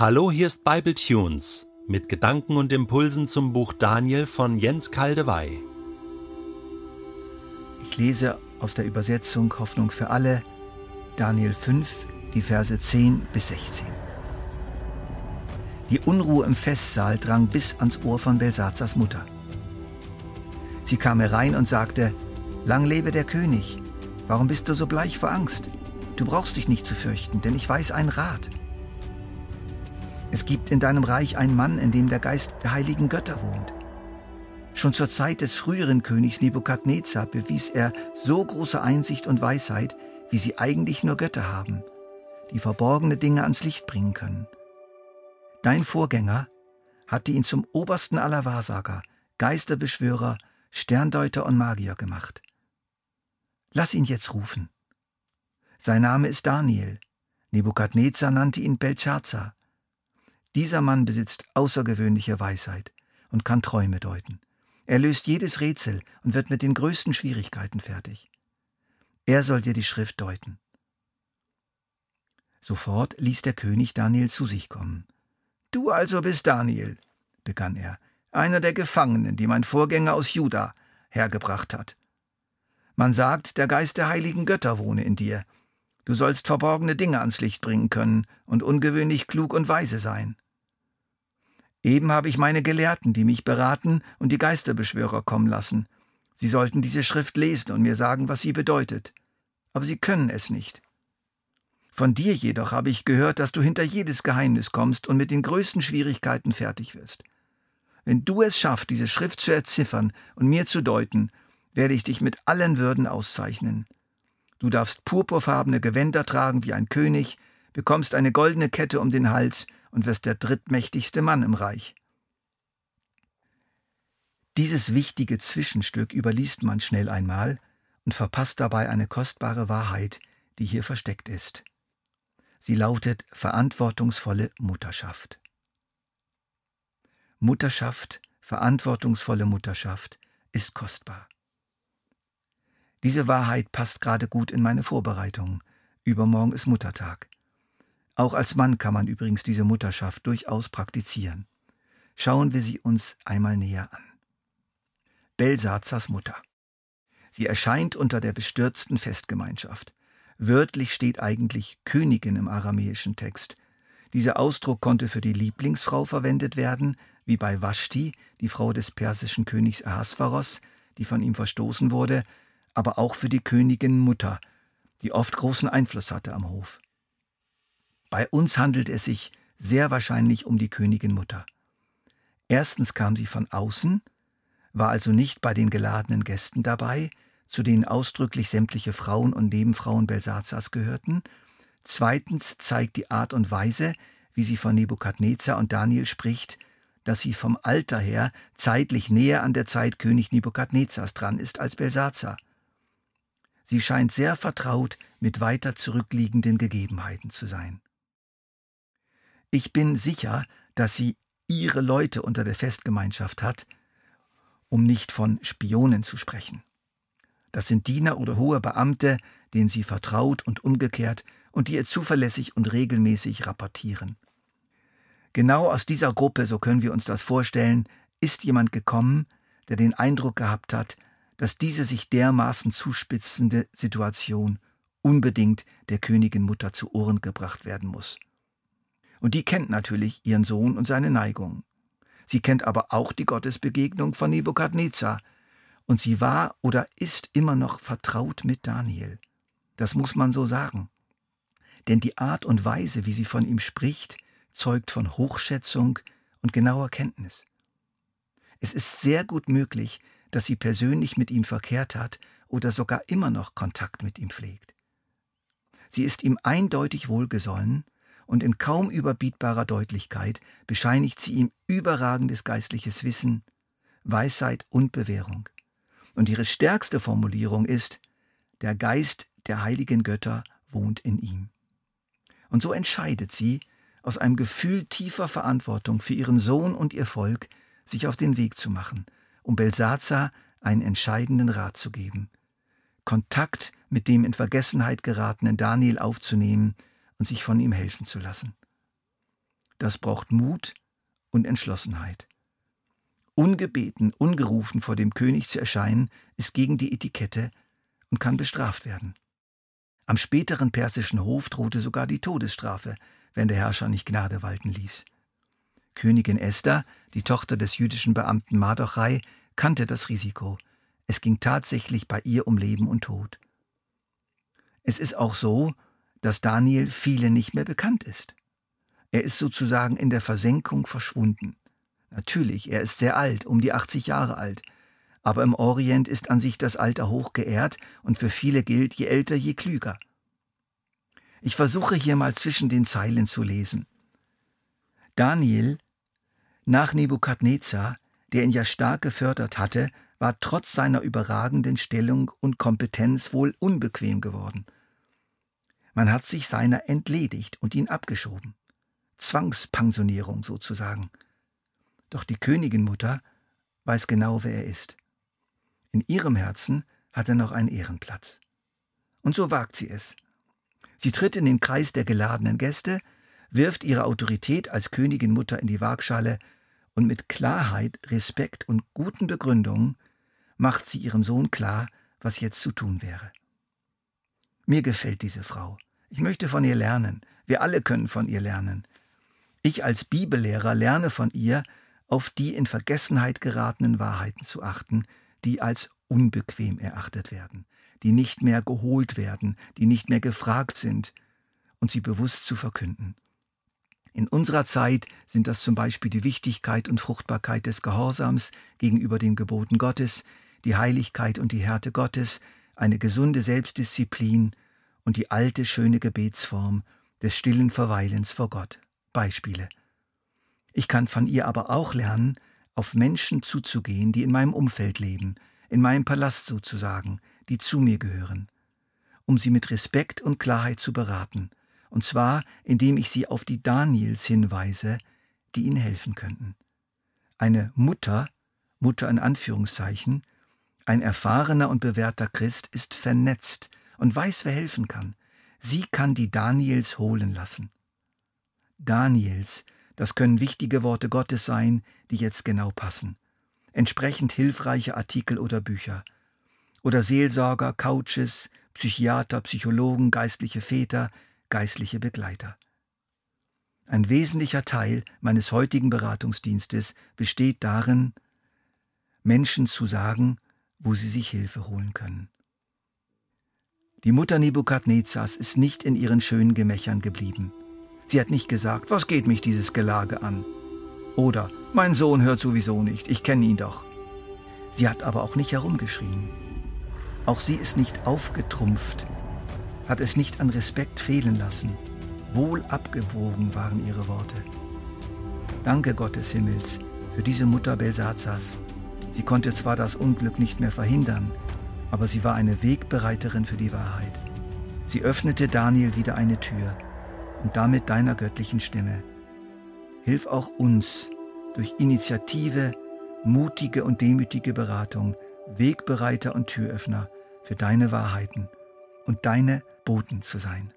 Hallo, hier ist Bible Tunes mit Gedanken und Impulsen zum Buch Daniel von Jens Kaldewey. Ich lese aus der Übersetzung Hoffnung für alle Daniel 5, die Verse 10 bis 16. Die Unruhe im Festsaal drang bis ans Ohr von Belsazars Mutter. Sie kam herein und sagte, Lang lebe der König, warum bist du so bleich vor Angst? Du brauchst dich nicht zu fürchten, denn ich weiß einen Rat. Es gibt in deinem Reich einen Mann, in dem der Geist der heiligen Götter wohnt. Schon zur Zeit des früheren Königs Nebukadnezar bewies er so große Einsicht und Weisheit, wie sie eigentlich nur Götter haben, die verborgene Dinge ans Licht bringen können. Dein Vorgänger hatte ihn zum obersten aller Wahrsager, Geisterbeschwörer, Sterndeuter und Magier gemacht. Lass ihn jetzt rufen. Sein Name ist Daniel. Nebukadnezar nannte ihn Belshazzar. Dieser Mann besitzt außergewöhnliche Weisheit und kann Träume deuten. Er löst jedes Rätsel und wird mit den größten Schwierigkeiten fertig. Er soll dir die Schrift deuten. Sofort ließ der König Daniel zu sich kommen. Du also bist Daniel, begann er, einer der Gefangenen, die mein Vorgänger aus Juda hergebracht hat. Man sagt, der Geist der heiligen Götter wohne in dir. Du sollst verborgene Dinge ans Licht bringen können und ungewöhnlich klug und weise sein. Eben habe ich meine Gelehrten, die mich beraten und die Geisterbeschwörer kommen lassen. Sie sollten diese Schrift lesen und mir sagen, was sie bedeutet. Aber sie können es nicht. Von dir jedoch habe ich gehört, dass du hinter jedes Geheimnis kommst und mit den größten Schwierigkeiten fertig wirst. Wenn du es schaffst, diese Schrift zu erziffern und mir zu deuten, werde ich dich mit allen Würden auszeichnen. Du darfst purpurfarbene Gewänder tragen wie ein König, bekommst eine goldene Kette um den Hals und wirst der drittmächtigste Mann im Reich. Dieses wichtige Zwischenstück überliest man schnell einmal und verpasst dabei eine kostbare Wahrheit, die hier versteckt ist. Sie lautet verantwortungsvolle Mutterschaft. Mutterschaft, verantwortungsvolle Mutterschaft ist kostbar. Diese Wahrheit passt gerade gut in meine Vorbereitungen. Übermorgen ist Muttertag. Auch als Mann kann man übrigens diese Mutterschaft durchaus praktizieren. Schauen wir sie uns einmal näher an. Belsazars Mutter. Sie erscheint unter der bestürzten Festgemeinschaft. Wörtlich steht eigentlich Königin im aramäischen Text. Dieser Ausdruck konnte für die Lieblingsfrau verwendet werden, wie bei Vashti, die Frau des persischen Königs Ahasveros, die von ihm verstoßen wurde, aber auch für die Königin Mutter, die oft großen Einfluss hatte am Hof. Bei uns handelt es sich sehr wahrscheinlich um die Königin Mutter. Erstens kam sie von außen, war also nicht bei den geladenen Gästen dabei, zu denen ausdrücklich sämtliche Frauen und Nebenfrauen Belsazars gehörten. Zweitens zeigt die Art und Weise, wie sie von Nebukadnezar und Daniel spricht, dass sie vom Alter her zeitlich näher an der Zeit König Nebukadnezars dran ist als Belsazar. Sie scheint sehr vertraut mit weiter zurückliegenden Gegebenheiten zu sein. Ich bin sicher, dass sie ihre Leute unter der Festgemeinschaft hat, um nicht von Spionen zu sprechen. Das sind Diener oder hohe Beamte, denen sie vertraut und umgekehrt und die ihr zuverlässig und regelmäßig rapportieren. Genau aus dieser Gruppe, so können wir uns das vorstellen, ist jemand gekommen, der den Eindruck gehabt hat, dass diese sich dermaßen zuspitzende Situation unbedingt der Königin Mutter zu Ohren gebracht werden muss. Und die kennt natürlich ihren Sohn und seine Neigung. Sie kennt aber auch die Gottesbegegnung von Nebukadnezar. Und sie war oder ist immer noch vertraut mit Daniel. Das muss man so sagen. Denn die Art und Weise, wie sie von ihm spricht, zeugt von Hochschätzung und genauer Kenntnis. Es ist sehr gut möglich, dass sie persönlich mit ihm verkehrt hat oder sogar immer noch Kontakt mit ihm pflegt. Sie ist ihm eindeutig wohlgesonnen und in kaum überbietbarer Deutlichkeit bescheinigt sie ihm überragendes geistliches Wissen, Weisheit und Bewährung. Und ihre stärkste Formulierung ist, der Geist der heiligen Götter wohnt in ihm. Und so entscheidet sie, aus einem Gefühl tiefer Verantwortung für ihren Sohn und ihr Volk, sich auf den Weg zu machen, um Belsazar einen entscheidenden Rat zu geben, Kontakt mit dem in Vergessenheit geratenen Daniel aufzunehmen und sich von ihm helfen zu lassen. das braucht Mut und Entschlossenheit. Ungebeten, ungerufen vor dem König zu erscheinen, ist gegen die Etikette und kann bestraft werden. Am späteren persischen Hof drohte sogar die Todesstrafe, wenn der Herrscher nicht Gnade walten ließ. Königin Esther, die Tochter des jüdischen Beamten Mardochai, kannte das Risiko. Es ging tatsächlich bei ihr um Leben und Tod. Es ist auch so, dass Daniel vielen nicht mehr bekannt ist. Er ist sozusagen in der Versenkung verschwunden. Natürlich, er ist sehr alt, um die 80 Jahre alt, aber im Orient ist an sich das Alter hoch geehrt und für viele gilt, je älter, je klüger. Ich versuche hier mal zwischen den Zeilen zu lesen. Daniel, nach Nebukadnezar, der ihn ja stark gefördert hatte, war trotz seiner überragenden Stellung und Kompetenz wohl unbequem geworden. Man hat sich seiner entledigt und ihn abgeschoben. Zwangspensionierung sozusagen. Doch die Königinmutter weiß genau, wer er ist. In ihrem Herzen hat er noch einen Ehrenplatz. Und so wagt sie es. Sie tritt in den Kreis der geladenen Gäste, wirft ihre Autorität als Königinmutter in die Waagschale und mit Klarheit, Respekt und guten Begründungen macht sie ihrem Sohn klar, was jetzt zu tun wäre. Mir gefällt diese Frau. Ich möchte von ihr lernen. Wir alle können von ihr lernen. Ich als Bibellehrer lerne von ihr, auf die in Vergessenheit geratenen Wahrheiten zu achten, die als unbequem erachtet werden, die nicht mehr geholt werden, die nicht mehr gefragt sind, und sie bewusst zu verkünden. In unserer Zeit sind das zum Beispiel die Wichtigkeit und Fruchtbarkeit des Gehorsams gegenüber den Geboten Gottes, die Heiligkeit und die Härte Gottes, eine gesunde Selbstdisziplin und die alte schöne Gebetsform des stillen Verweilens vor Gott. Beispiele. Ich kann von ihr aber auch lernen, auf Menschen zuzugehen, die in meinem Umfeld leben, in meinem Palast sozusagen, die zu mir gehören, um sie mit Respekt und Klarheit zu beraten, und zwar indem ich sie auf die Daniels hinweise, die ihnen helfen könnten. Eine Mutter, Mutter in Anführungszeichen, ein erfahrener und bewährter Christ ist vernetzt und weiß, wer helfen kann. Sie kann die Daniels holen lassen. Daniels, das können wichtige Worte Gottes sein, die jetzt genau passen. Entsprechend hilfreiche Artikel oder Bücher. Oder Seelsorger, Couches, Psychiater, Psychologen, geistliche Väter, geistliche Begleiter. Ein wesentlicher Teil meines heutigen Beratungsdienstes besteht darin, Menschen zu sagen, wo sie sich Hilfe holen können. Die Mutter Nebukadnezars ist nicht in ihren schönen Gemächern geblieben. Sie hat nicht gesagt, was geht mich dieses Gelage an? Oder, mein Sohn hört sowieso nicht, ich kenne ihn doch. Sie hat aber auch nicht herumgeschrien. Auch sie ist nicht aufgetrumpft, hat es nicht an Respekt fehlen lassen. Wohl abgewogen waren ihre Worte. Danke Gott des Himmels für diese Mutter Belsazars. Sie konnte zwar das Unglück nicht mehr verhindern, aber sie war eine Wegbereiterin für die Wahrheit. Sie öffnete Daniel wieder eine Tür und damit deiner göttlichen Stimme. Hilf auch uns durch Initiative, mutige und demütige Beratung, Wegbereiter und Türöffner für deine Wahrheiten und deine Boten zu sein.